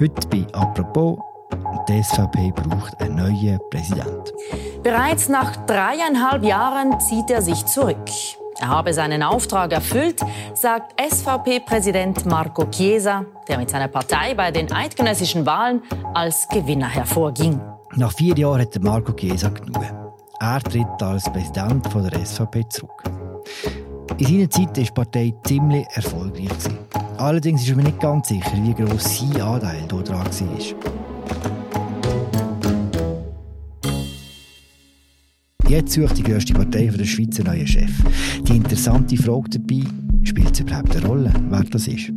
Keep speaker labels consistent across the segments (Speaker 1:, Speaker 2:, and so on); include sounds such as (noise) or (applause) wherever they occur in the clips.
Speaker 1: Heute bei «Apropos» die SVP braucht einen neuen Präsident.
Speaker 2: Bereits nach dreieinhalb Jahren zieht er sich zurück. Er habe seinen Auftrag erfüllt, sagt SVP-Präsident Marco Chiesa, der mit seiner Partei bei den eidgenössischen Wahlen als Gewinner hervorging.
Speaker 1: Nach vier Jahren hat Marco Chiesa genug. Er tritt als Präsident von der SVP zurück. In seiner Zeit war die Partei ziemlich erfolgreich. Allerdings ist man nicht ganz sicher, wie gross sein Anteil daran war. Jetzt sucht die grösste Partei der Schweiz einen neuen Chef. Die interessante Frage dabei, spielt es überhaupt eine Rolle, wer das ist?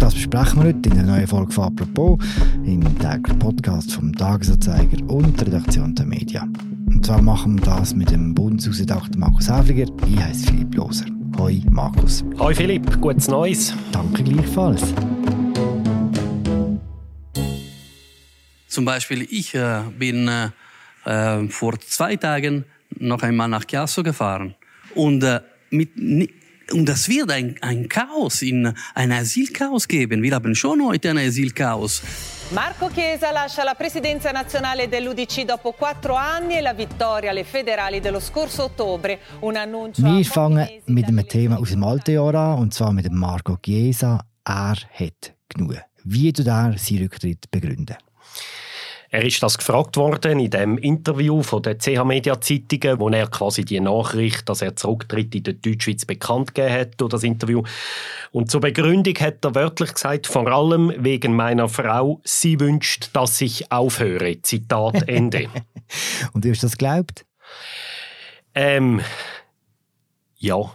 Speaker 1: Das besprechen wir heute in der neuen Folge von «Apropos» im täglichen Podcast vom «Tagesanzeiger» und der Redaktion der Media. Und zwar machen wir das mit dem Bundeshausredakteur Markus Häfliger. Ich heiße Philipp Loser. Hoi Markus.
Speaker 3: Hoi Philipp, gutes Neues.
Speaker 1: Danke gleichfalls.
Speaker 4: Zum Beispiel, ich äh, bin äh, äh, vor zwei Tagen noch einmal nach Chiasso gefahren. Und, äh, mit, und das wird ein, ein Chaos, in, ein Asylchaos geben. Wir haben schon heute ein Asylchaos.
Speaker 5: Marco Chiesa lascia la presidenza nazionale dell'UDC dopo quattro anni e la vittoria alle federali dello scorso ottobre. Un annuncio
Speaker 1: Wir fangen mit einem Thema aus dem alten Jahr an, und zwar mit dem Marco Chiesa. Er hat genug. Wie tut er seinen Rücktritt begründen?
Speaker 3: Er ist das gefragt worden in dem Interview von der CH Media Zeitungen, wo er quasi die Nachricht, dass er zurücktritt in der Deutschschweiz bekannt gegeben hat durch das Interview. Und zur Begründung hat er wörtlich gesagt, vor allem wegen meiner Frau, sie wünscht, dass ich aufhöre. Zitat Ende. (laughs)
Speaker 1: Und du hast das geglaubt?
Speaker 3: Ähm, ja.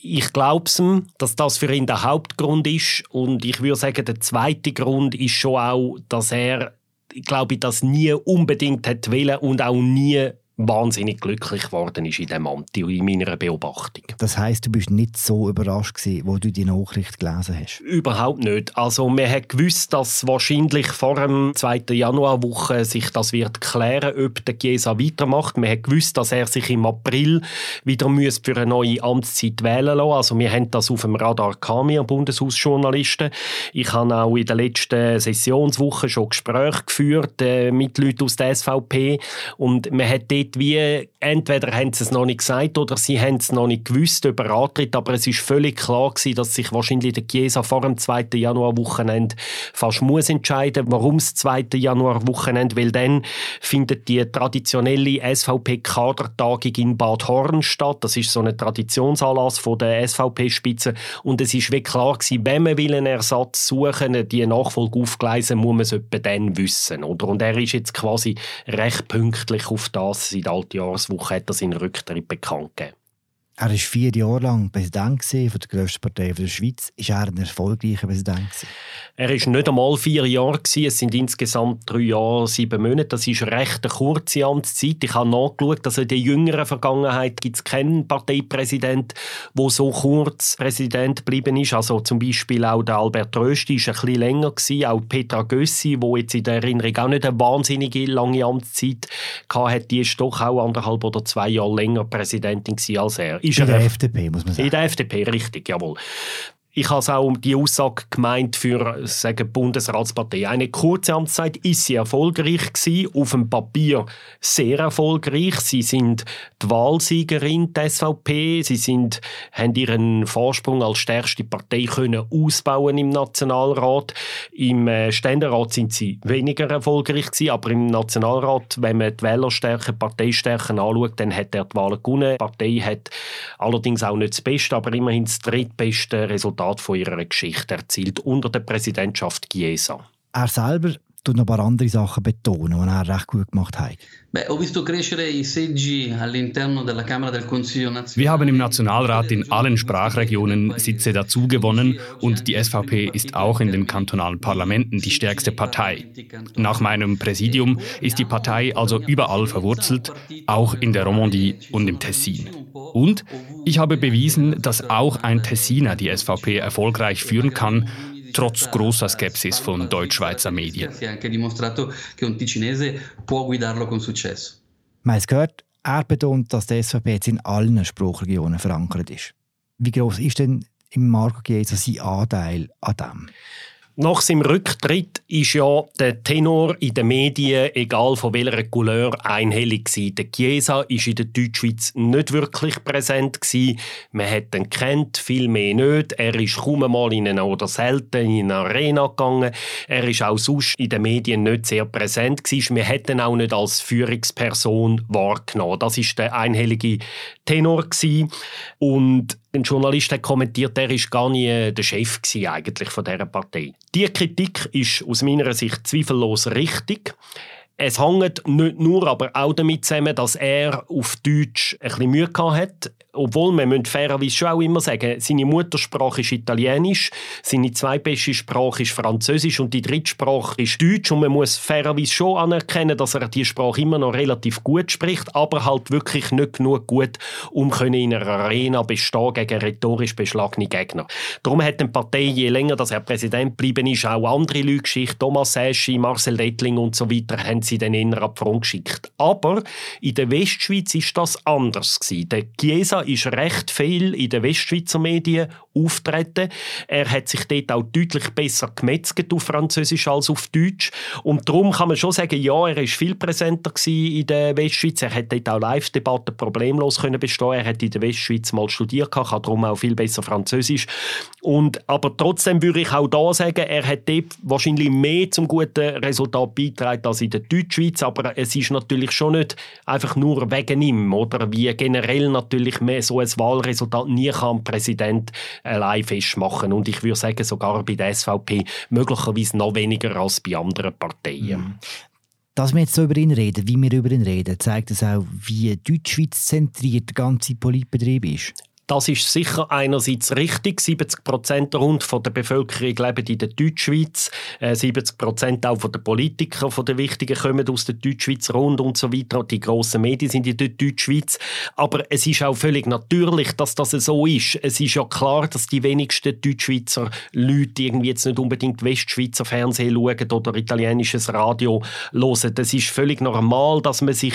Speaker 3: Ich glaube ihm, dass das für ihn der Hauptgrund ist. Und ich würde sagen, der zweite Grund ist schon auch, dass er glaube ich, das nie unbedingt hat wollen und auch nie wahnsinnig glücklich geworden ist in dem Amt, in meiner Beobachtung.
Speaker 1: Das heißt, du bist nicht so überrascht gewesen, wo du die Nachricht gelesen hast?
Speaker 3: Überhaupt nicht. Also man hat gewusst, dass wahrscheinlich vor dem 2. Januarwoche sich das wird klären, ob der Chiesa weitermacht. Man hat gewusst, dass er sich im April wieder für eine neue Amtszeit wählen lassen. Also wir haben das auf dem Radar gehabt, wir Bundeshausjournalisten. Ich habe auch in der letzten Sessionswoche schon Gespräche geführt äh, mit Leuten aus der SVP und man hat dort nicht wie, entweder haben sie es noch nicht gesagt oder sie haben es noch nicht gewusst über Antritt, aber es ist völlig klar gewesen, dass sich wahrscheinlich der Chiesa vor dem 2. Januar-Wochenende fast muss entscheiden, warum das 2. Januar-Wochenende, weil dann findet die traditionelle SVP-Kadertagung in Bad Horn statt. Das ist so ein Traditionsanlass von der SVP-Spitze und es ist wie klar gewesen, wenn man will einen Ersatz suchen, die Nachfolge aufgleisen, muss man es etwa dann wissen, oder? Und er ist jetzt quasi recht pünktlich auf das in der Altjahreswoche hat er seinen Rücktritt bekannt gegeben.
Speaker 1: Er war vier Jahre lang Präsident von der grössten Partei der Schweiz. Ist er ein erfolgreicher Präsident?
Speaker 3: Er war nicht einmal vier Jahre. Es sind insgesamt drei Jahre, sieben Monate. Das ist eine recht kurze Amtszeit. Ich habe nachgeschaut, dass in der jüngeren Vergangenheit gibt es keinen Parteipräsident, der so kurz Präsident geblieben ist. Also zum Beispiel auch der Albert Rösti war ein bisschen länger. Gewesen. Auch Petra Gössi, die jetzt in der Erinnerung auch nicht eine wahnsinnige lange Amtszeit hatte, die ist doch auch anderthalb oder zwei Jahre länger Präsidentin als er
Speaker 1: ist in der FDP, muss man sagen.
Speaker 3: In der FDP, richtig, jawohl. Ich habe auch die Aussage gemeint für sagen Bundesratspartei. Eine kurze Amtszeit ist sie erfolgreich gewesen, auf dem Papier sehr erfolgreich. Sie sind die Wahlsiegerin der SVP. Sie sind, haben ihren Vorsprung als stärkste Partei können ausbauen im Nationalrat. Im äh, Ständerat sind sie weniger erfolgreich gewesen, aber im Nationalrat, wenn man die Wählerstärke, Parteistärke anschaut, dann hat er die Wahl gewonnen. Die Partei hat allerdings auch nicht das Beste, aber immerhin das drittbeste Resultat Resultat von ihrer Geschichte erzielt unter der Präsidentschaft Chiesa.
Speaker 1: Er selber tut noch ein paar andere Sachen betonen, die er recht gut gemacht hat.
Speaker 4: Wir
Speaker 6: haben im Nationalrat in allen Sprachregionen Sitze dazugewonnen und die SVP ist auch in den kantonalen Parlamenten die stärkste Partei. Nach meinem Präsidium ist die Partei also überall verwurzelt, auch in der Romandie und im Tessin. Und ich habe bewiesen, dass auch ein Tessiner die SVP erfolgreich führen kann trotz großer Skepsis von Deutschschweizer Medien.
Speaker 1: Man hat gehört, er betont, dass die SVP jetzt in allen Spruchregionen verankert ist. Wie groß ist denn im Marco Chiesa sein Anteil an dem?
Speaker 3: Nach seinem Rücktritt ist ja der Tenor in den Medien, egal von welcher Couleur, einhellig gewesen. Der Chiesa ist in der Deutschschweiz nicht wirklich präsent gewesen. Man hat ihn kennt, viel mehr nicht. Er ist kaum einmal in eine oder selten in eine Arena gegangen. Er ist auch sonst in den Medien nicht sehr präsent gewesen. Hätten ihn auch nicht als Führungsperson wahrgenommen. Das ist der einhellige Tenor gewesen. Und ein Journalist hat kommentiert, er ist gar nie der Chef eigentlich von dieser Partei. Die Kritik ist aus meiner Sicht zweifellos richtig. Es hängt nicht nur, aber auch damit zusammen, dass er auf Deutsch ein bisschen Mühe hatte obwohl man müssen fairerweise schon auch immer sagen, seine Muttersprache ist Italienisch, seine zweitbeste Sprache ist Französisch und die dritte Sprache ist Deutsch und man muss fairerweise schon anerkennen, dass er die Sprache immer noch relativ gut spricht, aber halt wirklich nicht genug gut, um in einer Arena bestehen gegen rhetorisch beschlagene Gegner. Darum hat die Partei, je länger dass er Präsident geblieben ist, auch andere Leute geschickt, Thomas Eschi, Marcel Dettling und so weiter, haben sie dann eher ab Front geschickt. Aber in der Westschweiz ist das anders gewesen. Der Chiesa ist recht viel in den Westschweizer Medien auftreten. Er hat sich dort auch deutlich besser gemetzelt auf Französisch als auf Deutsch. Und darum kann man schon sagen, ja, er ist viel präsenter in der Westschweiz. Er hat dort auch Live-Debatten problemlos können bestehen. Er hat in der Westschweiz mal studiert, kann darum auch viel besser Französisch. Und, aber trotzdem würde ich auch da sagen, er hat dort wahrscheinlich mehr zum guten Resultat beigetragen als in der Deutschschweiz. Aber es ist natürlich schon nicht einfach nur wegen ihm, oder? Wie generell natürlich mehr so ein Wahlresultat nie kann Präsident allein festmachen. Und ich würde sagen, sogar bei der SVP möglicherweise noch weniger als bei anderen Parteien. Mhm.
Speaker 1: Dass wir jetzt so über ihn reden, wie wir über ihn reden, zeigt es auch, wie Deutschschweiz zentriert der ganze Politbetrieb ist.
Speaker 3: Das ist sicher einerseits richtig. 70 Prozent rund von der Bevölkerung leben in der Deutschschweiz. 70 äh, Prozent auch von den Politikern, von den Wichtigen, kommen aus der Deutschschweiz rund und so weiter. Die grossen Medien sind in der Deutschschweiz. Aber es ist auch völlig natürlich, dass das so ist. Es ist ja klar, dass die wenigsten Deutschschweizer Leute irgendwie jetzt nicht unbedingt Westschweizer Fernsehen schauen oder italienisches Radio hören. Es ist völlig normal, dass man sich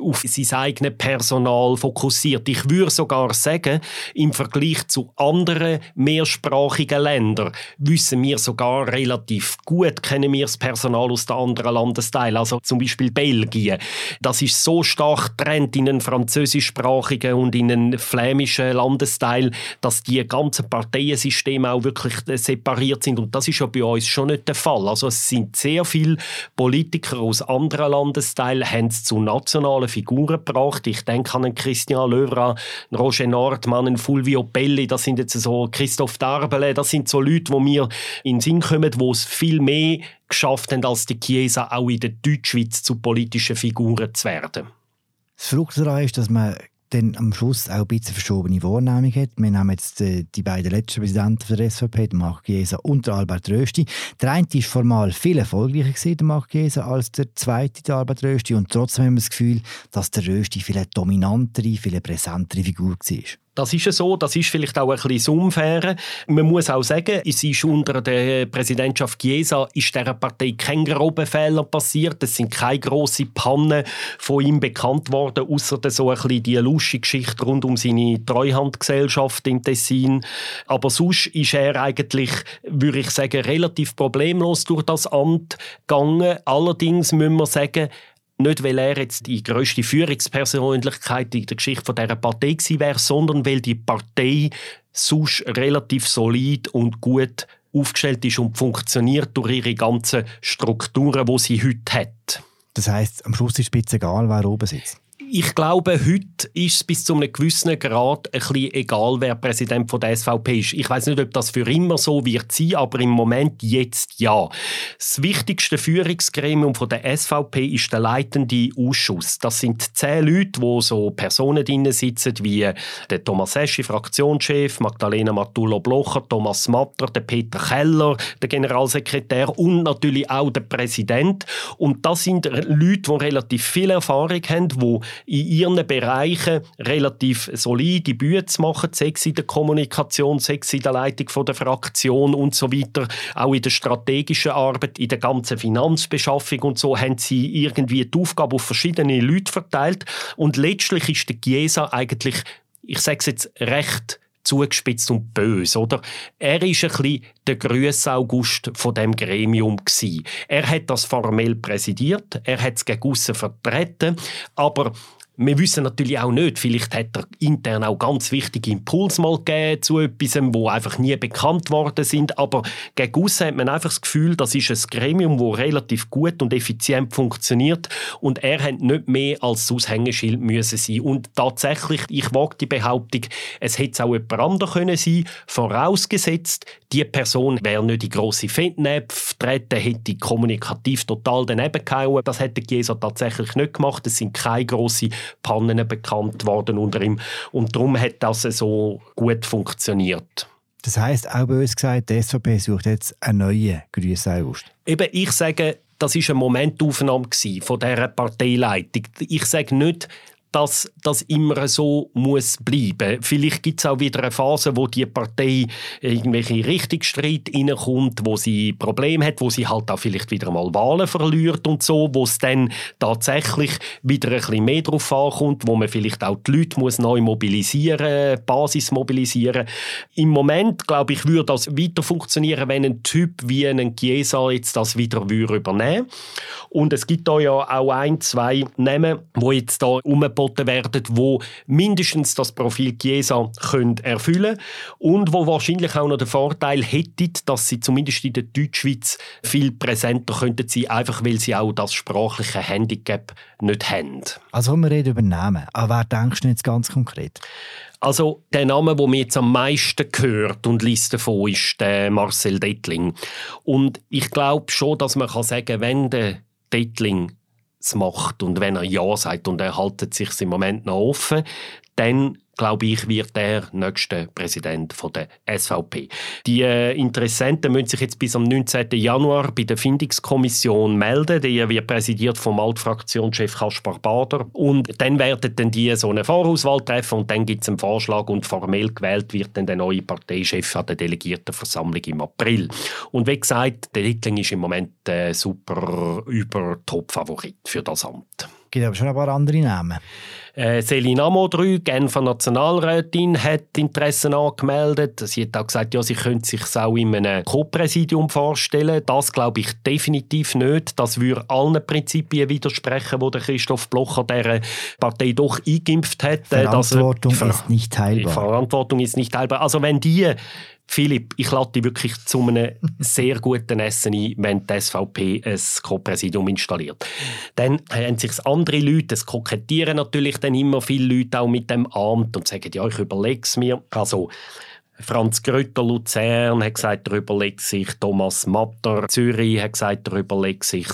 Speaker 3: auf sein eigenes Personal fokussiert. Ich würde sogar sagen, im Vergleich zu anderen mehrsprachigen Ländern wissen wir sogar relativ gut, kennen wir das Personal aus den anderen Landesteilen, also zum Beispiel Belgien. Das ist so stark trennt in einen französischsprachigen und in einen flämischen Landesteil, dass die ganzen Parteiensysteme auch wirklich separiert sind und das ist ja bei uns schon nicht der Fall. Also es sind sehr viele Politiker aus anderen Landesteilen haben es zu nationalen Figuren gebracht. Ich denke an Christian Löwra, Roger Nordmann, an einen Fulvio Belli, das sind jetzt so Christoph Darbele, das sind so Leute, wo mir in den Sinn kommen, wo es viel mehr geschafft haben, als die Chiesa auch in der Deutschschweiz zu politischen Figuren zu werden.
Speaker 1: Das Verrückte daran ist, dass man dann am Schluss auch ein bisschen verschobene Wahrnehmung hat. Wir haben jetzt äh, die beiden letzten Präsidenten der SVP, Marc Chiesa und Albert Rösti. Der eine war formal viel erfolgreicher gewesen, Marc Chiesa, als der zweite, der Albert Rösti. Und trotzdem haben wir das Gefühl, dass der Rösti viel dominantere, viel präsentere Figur war.
Speaker 3: Das ist so, das ist vielleicht auch ein bisschen unfair. Man muss auch sagen, es ist unter der Präsidentschaft Chiesa ist dieser Partei kein grober Fehler passiert. Es sind keine grossen Pannen von ihm bekannt worden, außer so ein bisschen die lustige Geschichte rund um seine Treuhandgesellschaft im Tessin. Aber sonst ist er eigentlich, würde ich sagen, relativ problemlos durch das Amt gegangen. Allerdings müssen wir sagen, nicht, weil er jetzt die größte Führungspersönlichkeit in der Geschichte dieser Partei gewesen wäre, sondern weil die Partei sonst relativ solid und gut aufgestellt ist und funktioniert durch ihre ganzen Strukturen, die sie heute hat.
Speaker 1: Das heißt, am Schluss ist es egal, wer oben sitzt
Speaker 3: ich glaube, heute ist es bis zu einem gewissen Grad ein bisschen egal, wer Präsident von der SVP ist. Ich weiß nicht, ob das für immer so wird sein, aber im Moment jetzt ja. Das wichtigste Führungsgremium von der SVP ist der leitende Ausschuss. Das sind zehn Leute, wo so Personen drin sitzen wie der Thomas Eschi, Fraktionschef, Magdalena Matullo-Blocher, Thomas Matter, der Peter Keller, der Generalsekretär und natürlich auch der Präsident. Und das sind Leute, die relativ viel Erfahrung haben, die in ihren Bereichen relativ solide Bühne zu machen, sechs in der Kommunikation, sechs in der Leitung der Fraktion und so weiter, auch in der strategischen Arbeit, in der ganzen Finanzbeschaffung und so, haben sie irgendwie die Aufgabe auf verschiedene Leute verteilt. Und letztlich ist der Chiesa eigentlich, ich sage es jetzt recht zugespitzt und böse, oder? Er ist ein bisschen der Grüß August von dem Gremium gewesen. Er hat das formell präsidiert, er hat es gegen vertreten, aber wir wissen natürlich auch nicht, vielleicht hat er intern auch ganz wichtige Impulse mal gegeben zu etwas, wo einfach nie bekannt worden sind, aber gegen aussen hat man einfach das Gefühl, das ist ein Gremium, das relativ gut und effizient funktioniert und er hat nicht mehr als das Aushängeschild müssen sein und tatsächlich, ich wage die Behauptung, es hätte auch jemand anderes können sein, vorausgesetzt, die Person wäre nicht in grosse Fettnäpfe treten, hätte kommunikativ total daneben gehauen. Das hätte Chiesa tatsächlich nicht gemacht. Es sind keine grossen Pannen bekannt worden unter ihm. Und darum hat das so gut funktioniert.
Speaker 1: Das heißt auch bei uns gesagt, die SVP sucht jetzt einen neuen Grüße August.
Speaker 3: Eben, ich sage, das ist eine Momentaufnahme von dieser Parteileitung. Ich sage nicht, dass das immer so muss bleiben. Vielleicht gibt es auch wieder eine Phase, wo die Partei irgendwelche Richtungsstreit reinkommt, wo sie Probleme hat, wo sie halt auch vielleicht wieder mal Wahlen verliert und so, wo es dann tatsächlich wieder ein bisschen mehr drauf ankommt, wo man vielleicht auch die Leute muss neu mobilisieren, Basis mobilisieren. Im Moment, glaube ich, würde das weiter funktionieren, wenn ein Typ wie ein Chiesa jetzt das wieder übernehmen Und es gibt da ja auch ein, zwei Namen, wo jetzt da umgebaut angeboten werden, wo mindestens das Profil Chiesa können erfüllen und wo wahrscheinlich auch noch den Vorteil hätten, dass sie zumindest in der Deutschschweiz viel präsenter könnten sein, einfach weil sie auch das sprachliche Handicap nicht haben.
Speaker 1: Also wir reden über Namen. An wer denkst du jetzt ganz konkret?
Speaker 3: Also der Name, der mir jetzt am meisten gehört und liest davon, ist der Marcel Dettling. Und ich glaube schon, dass man kann sagen, wenn der Dettling es macht und wenn er Ja sagt und er haltet sich im Moment noch offen, dann glaube ich, wird der nächste Präsident der SVP. Die äh, Interessenten müssen sich jetzt bis am 19. Januar bei der Findungskommission melden. Die wird präsidiert vom Altfraktionschef Kaspar Bader. Und dann werden die so eine Vorauswahl treffen und dann gibt es einen Vorschlag und formell gewählt wird dann der neue Parteichef an der Delegiertenversammlung im April. Und wie gesagt, der Littling ist im Moment äh, super über Top-Favorit für das Amt.
Speaker 1: Es gibt aber schon ein paar andere Namen.
Speaker 3: Äh, Selina Modrü, Genfer Nationalrätin, hat Interessen angemeldet. Sie hat auch gesagt, ja, sie könnte sich auch in einem Co-Präsidium vorstellen. Das glaube ich definitiv nicht. Das würde allen Prinzipien widersprechen, die Christoph Blocher dieser Partei doch eingeimpft hat.
Speaker 1: Verantwortung dass er, ist nicht teilbar.
Speaker 3: Verantwortung ist nicht teilbar. Also wenn die Philipp, ich lade dich wirklich zu einem sehr guten Essen ein, wenn die SVP ein Co-Präsidium installiert. Dann haben sich andere Leute, es kokettieren natürlich dann immer viele Leute auch mit dem Amt und sagen, ja, ich überlege es mir. Also, Franz Grütter Luzern hat gesagt, er überlegt sich. Thomas Matter Zürich hat gesagt, er überlegt sich.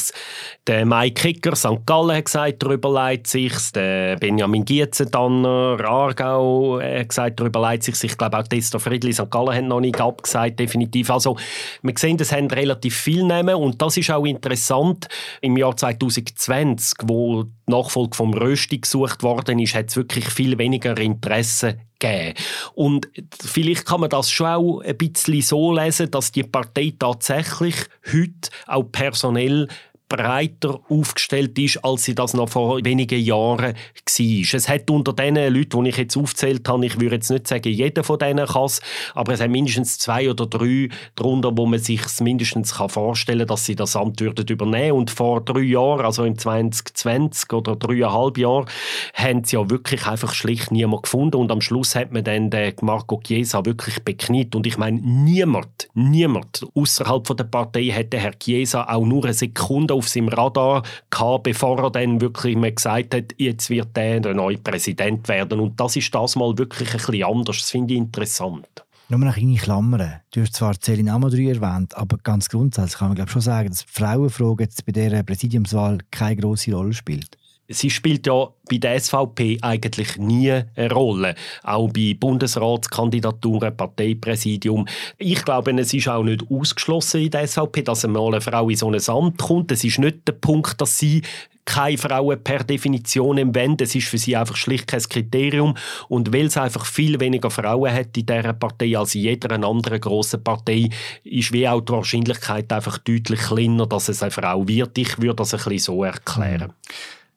Speaker 3: Der Mike Kicker St. Gallen hat gesagt, er überlegt sich. Der Benjamin Gietzentanner Aargau hat gesagt, er überlegt sich. Ich glaube auch Testa Friedli St. Gallen hat noch nicht abgesagt, definitiv. Also wir sehen, das haben relativ viel nehmen und das ist auch interessant. Im Jahr 2020, wo Nachfolge vom Rösti gesucht worden ist, hat es wirklich viel weniger Interesse geben. Und vielleicht kann man das schon auch ein bisschen so lesen, dass die Partei tatsächlich heute auch personell breiter aufgestellt ist, als sie das noch vor wenigen Jahren war. Es hat unter den Leuten, die ich jetzt aufgezählt habe, ich würde jetzt nicht sagen, jeder von denen kann es, aber es sind mindestens zwei oder drei darunter, wo man sich mindestens vorstellen kann, dass sie das Amt würden übernehmen Und vor drei Jahren, also im 2020 oder dreieinhalb Jahren, haben sie ja wirklich einfach schlicht niemand gefunden und am Schluss hat man dann den Marco Chiesa wirklich bekniet. Und ich meine, niemand, niemand außerhalb der Partei hätte Herr Chiesa auch nur eine Sekunde auf seinem Radar gehabt, bevor er dann wirklich mal gesagt hat, jetzt wird er der neue Präsident werden. Und das ist das mal wirklich ein bisschen anders. Das finde ich interessant.
Speaker 1: Nur noch eine Klammern. Du hast zwar Celine Amadou erwähnt, aber ganz grundsätzlich kann man glaube schon sagen, dass die Frauenfrage jetzt bei dieser Präsidiumswahl keine große Rolle spielt
Speaker 3: sie spielt ja bei der SVP eigentlich nie eine Rolle. Auch bei Bundesratskandidaturen, Parteipräsidium. Ich glaube, es ist auch nicht ausgeschlossen in der SVP, dass einmal eine Frau in so ein Amt kommt. Es ist nicht der Punkt, dass sie keine Frauen per Definition wollen. Das ist für sie einfach schlicht kein Kriterium. Und weil es einfach viel weniger Frauen hat in dieser Partei als in jeder anderen grossen Partei, ist wie auch die Wahrscheinlichkeit einfach deutlich kleiner, dass es eine Frau wird. Ich würde das ein bisschen so erklären.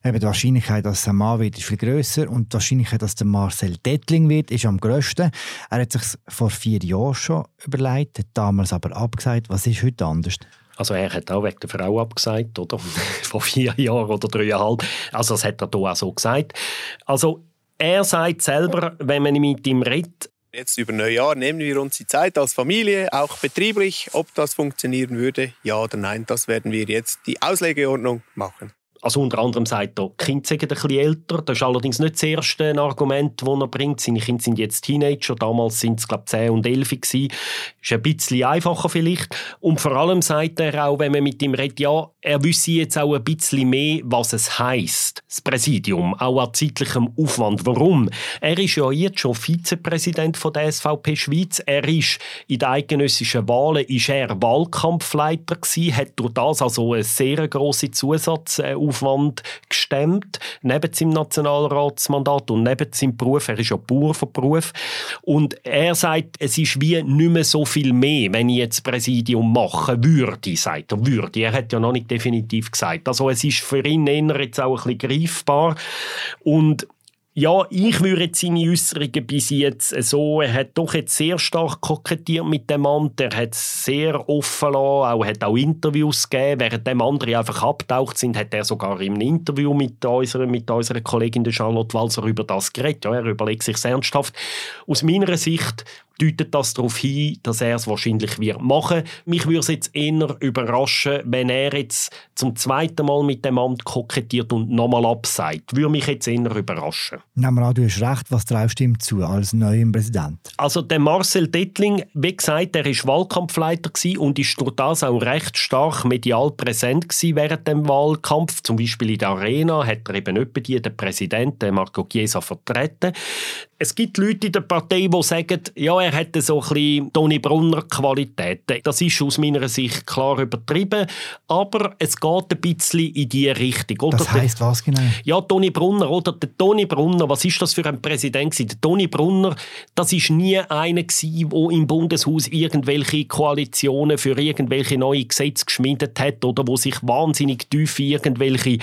Speaker 1: Eben die Wahrscheinlichkeit, dass es ein Mann wird, ist viel grösser und die Wahrscheinlichkeit, dass der Marcel Dettling wird, ist am grössten. Er hat sich vor vier Jahren schon überlegt, hat damals aber abgesagt. Was ist heute anders?
Speaker 3: Also er hat auch wegen der Frau abgesagt, oder? (laughs) Vor vier Jahren oder dreieinhalb. Also das hat er hier auch so gesagt. Also er sagt selber, wenn man mit ihm redet,
Speaker 7: Jetzt über Neujahr nehmen wir uns die Zeit als Familie, auch betrieblich. Ob das funktionieren würde, ja oder nein, das werden wir jetzt die Auslegeordnung machen.
Speaker 3: Also unter anderem sagt er, Kinder sind ein bisschen älter. Das ist allerdings nicht das erste Argument, das er bringt. Seine Kinder sind jetzt Teenager. Damals sind es, glaube ich, 10 und 11 gewesen. Ist ein bisschen einfacher vielleicht. Und vor allem sagt er auch, wenn man mit ihm redet, ja, er wüsste jetzt auch ein bisschen mehr, was es heisst, das Präsidium, auch an zeitlichem Aufwand. Warum? Er ist ja jetzt schon Vizepräsident von der SVP Schweiz. Er ist in den eidgenössischen Wahlen ist er Wahlkampfleiter gewesen, hat durch das also eine sehr grosse Zusatz Aufwand gestemmt, neben seinem Nationalratsmandat und neben seinem Beruf. Er ist ja Bauer von Beruf. Und er sagt, es ist wie nicht mehr so viel mehr, wenn ich jetzt Präsidium machen würde, sagt er, würde. Er hat ja noch nicht definitiv gesagt. Also es ist für ihn eher jetzt auch ein bisschen greifbar. Und ja, ich würde seine Äußerungen bis jetzt so, er hat doch jetzt sehr stark kokettiert mit dem Amt, er hat sehr offen lassen, auch, hat auch Interviews gegeben, während dem andere einfach abtaucht sind, hat er sogar im Interview mit unserer, mit unserer Kollegin Charlotte Walser über das geredet. Ja, er überlegt sich ernsthaft. Aus meiner Sicht deutet das darauf hin, dass er es wahrscheinlich wird machen. Mich würde es jetzt eher überraschen, wenn er jetzt zum zweiten Mal mit dem Amt kokettiert und nochmal absagt. Würde mich jetzt eher überraschen.
Speaker 1: Nehmen wir an, du hast recht, was traust du ihm zu als neuem Präsident?
Speaker 3: Also der Marcel Dettling, wie gesagt, er war Wahlkampfleiter und ist durch das auch recht stark medial präsent während dem Wahlkampf. Zum Beispiel in der Arena hat er eben die, den Präsidenten Marco Chiesa vertreten. Es gibt Leute in der Partei, die sagen, ja, er hätte so ein bisschen Toni Brunner Qualitäten. Das ist aus meiner Sicht klar übertrieben, aber es geht ein bisschen in die Richtung.
Speaker 1: Oder das heisst was genau?
Speaker 3: Ja, Toni Brunner, oder der Toni Brunner, was ist das für ein Präsident gewesen? Der Toni Brunner, das ist nie einer gewesen, der im Bundeshaus irgendwelche Koalitionen für irgendwelche neue Gesetze geschmiedet hat oder wo sich wahnsinnig tief in irgendwelche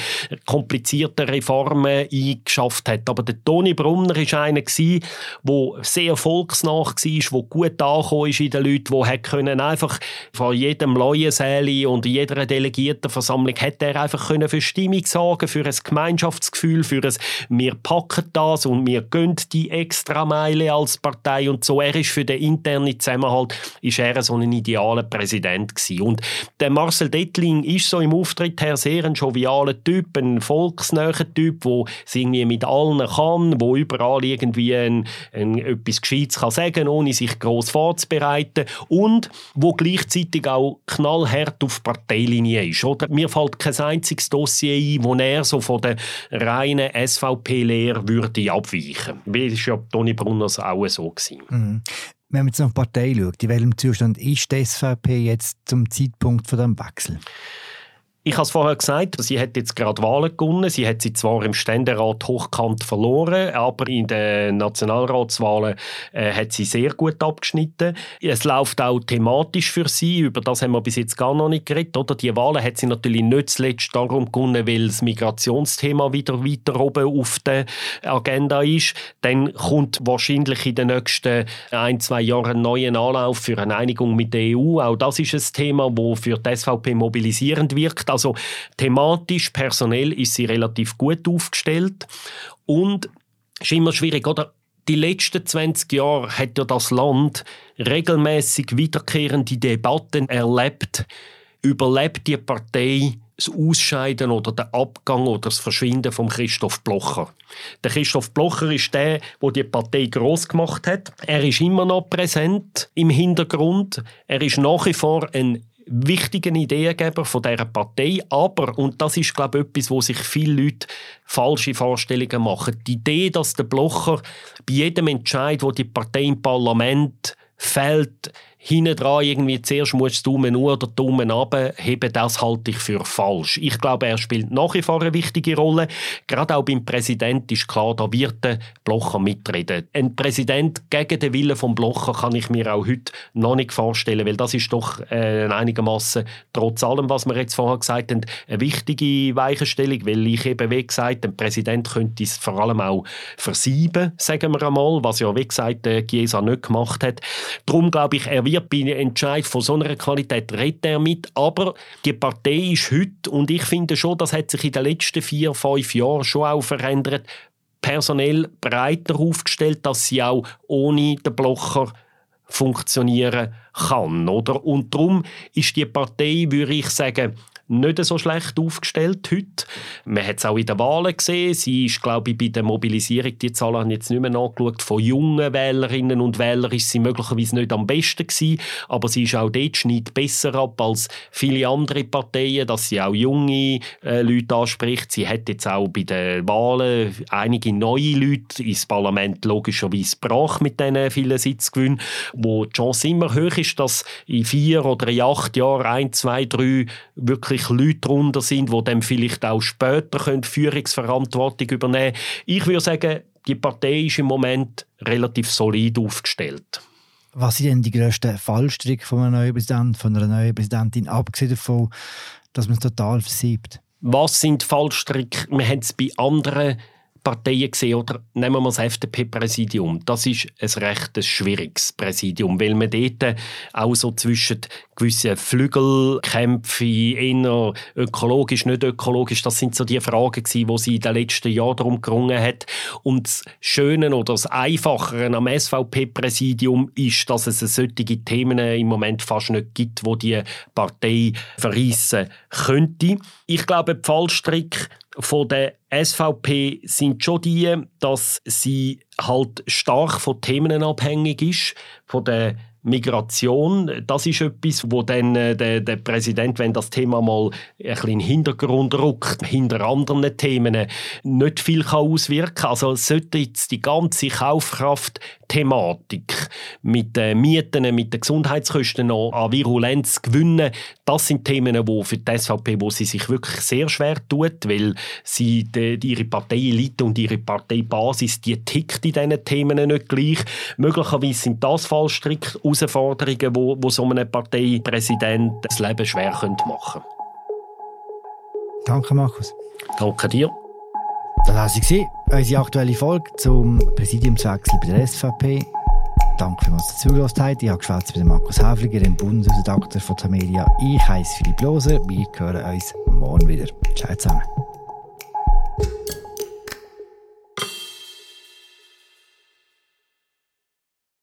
Speaker 3: komplizierten Reformen eingeschafft hat. Aber der Toni Brunner ist einer gewesen, der sehr volksnah war, der gut angekommen ist in den Leuten, der können einfach von jedem Leuensäli und jeder Delegiertenversammlung hat er einfach können für Stimmung sorgen, für ein Gemeinschaftsgefühl, für ein «Wir packen das und wir gehen die extra Meile als Partei» und so. Er ist für den internen Zusammenhalt ist er so ein idealer Präsident gewesen. Und der Marcel Dettling ist so im Auftritt her sehr ein jovialer Typ, ein volksnäher Typ, der irgendwie mit allen kann, wo überall irgendwie ein, ein, etwas Gescheites kann sagen ohne sich gross vorzubereiten und wo gleichzeitig auch knallhart auf Parteilinie ist. Oder? Mir fällt kein einziges Dossier ein, wo er so von der reinen SVP-Lehre würde abweichen. Wie war ja Toni Brunners auch so. Gewesen. Mhm.
Speaker 1: Wenn man jetzt auf die Partei schaut, in welchem Zustand ist die SVP jetzt zum Zeitpunkt von dem Wechsel?
Speaker 3: Ich habe es vorher gesagt, sie hat jetzt gerade Wahlen gewonnen. Sie hat sie zwar im Ständerat hochkant verloren, aber in den Nationalratswahlen äh, hat sie sehr gut abgeschnitten. Es läuft auch thematisch für sie. Über das haben wir bis jetzt gar noch nicht geredet. Oder? Die Wahlen hat sie natürlich nicht zuletzt darum gewonnen, weil das Migrationsthema wieder weiter oben auf der Agenda ist. Dann kommt wahrscheinlich in den nächsten ein, zwei Jahren ein neuer Anlauf für eine Einigung mit der EU. Auch das ist ein Thema, das für die SVP mobilisierend wirkt. Also thematisch, personell ist sie relativ gut aufgestellt und ist immer schwierig, oder? Die letzten 20 Jahre hat ja das Land regelmäßig wiederkehrende Debatten erlebt. Überlebt die Partei das Ausscheiden oder den Abgang oder das Verschwinden von Christoph Blocher. Der Christoph Blocher ist der, der die Partei groß gemacht hat. Er ist immer noch präsent im Hintergrund. Er ist nach wie vor ein wichtigen Ideengeber von dieser Partei. Aber, und das ist, glaube ich, etwas, wo sich viele Leute falsche Vorstellungen machen, die Idee, dass der Blocher bei jedem Entscheid, wo die Partei im Parlament fällt, hinten dran irgendwie zuerst musst du Daumen nur oder Daumen runter heben, das halte ich für falsch. Ich glaube, er spielt nach wie vor eine wichtige Rolle. Gerade auch beim Präsident ist klar, da wird der Blocher mitreden. Ein Präsident gegen den Willen vom Blocher kann ich mir auch heute noch nicht vorstellen, weil das ist doch äh, einigermaßen trotz allem, was wir jetzt vorher gesagt haben, eine wichtige Weichenstellung, weil ich eben, wie gesagt, ein Präsident könnte es vor allem auch versieben, sagen wir einmal, was ja, wie gesagt, der Chiesa nicht gemacht hat. Darum glaube ich, er wird bei einem Entscheid von so einer Qualität redet er mit, aber die Partei ist heute, und ich finde schon, das hat sich in den letzten vier, fünf Jahren schon auch verändert, personell breiter aufgestellt, dass sie auch ohne den Blocher funktionieren kann. Oder? Und darum ist die Partei, würde ich sagen, nicht so schlecht aufgestellt heute. Man hat es auch in den Wahlen gesehen. Sie ist, glaube ich, bei der Mobilisierung, die Zahlen haben jetzt nicht mehr nachgeschaut, von jungen Wählerinnen und Wählern ist sie möglicherweise nicht am besten gewesen, aber sie ist auch dort schneidet besser ab als viele andere Parteien, dass sie auch junge äh, Leute anspricht. Sie hat jetzt auch bei den Wahlen einige neue Leute ins Parlament logischerweise gebracht mit diesen vielen Sitzgewinnen, wo die Chance immer hoch ist, dass in vier oder in acht Jahren ein, zwei, drei wirklich wirklich Leute darunter sind, die dann vielleicht auch später können Führungsverantwortung übernehmen können. Ich würde sagen, die Partei ist im Moment relativ solid aufgestellt.
Speaker 1: Was sind denn die grössten Fallstricke von einem neuen Präsidenten, von einer neuen Präsidentin, abgesehen davon, dass man es total versiebt?
Speaker 3: Was sind Fallstricke? Wir haben es bei anderen Parteien gesehen, oder nehmen wir das FDP-Präsidium. Das ist ein recht schwieriges Präsidium, weil man dort auch so zwischen gewissen Flügelkämpfen, eher ökologisch, nicht ökologisch, das sind so die Fragen gewesen, die sie in den letzten Jahren darum gerungen hat. Und das Schöne oder das Einfachere am SVP-Präsidium ist, dass es solche Themen im Moment fast nicht gibt, wo die Partei verreissen könnte. Ich glaube, die Fallstrick von der SVP sind schon die, dass sie halt stark von Themen abhängig ist, von der Migration, das ist etwas, wo dann äh, der, der Präsident, wenn das Thema mal ein bisschen in den Hintergrund rückt, hinter anderen Themen, nicht viel auswirken kann. Also sollte jetzt die ganze Kaufkraft-Thematik mit den Mieten, mit den Gesundheitskosten noch an Virulenz gewinnen, das sind Themen, wo für die SVP, wo sie sich wirklich sehr schwer tut, weil sie die, ihre Parteielite und ihre Parteibasis, die tickt in diesen Themen nicht gleich. Möglicherweise sind das Fallstricke Herausforderungen, wo, wo so einem Parteipräsident das Leben schwer machen können.
Speaker 1: Danke, Markus.
Speaker 3: Danke dir.
Speaker 1: Das war sie, unsere aktuelle Folge zum Präsidiumswechsel bei der SVP. Danke, dass ihr zugelassen habt. Ich habe geschwätzt mit Markus Häfliger, dem Bundesredakteur von Tamedia. Ich heiße Philipp Loser. Wir hören uns morgen wieder. Ciao zusammen.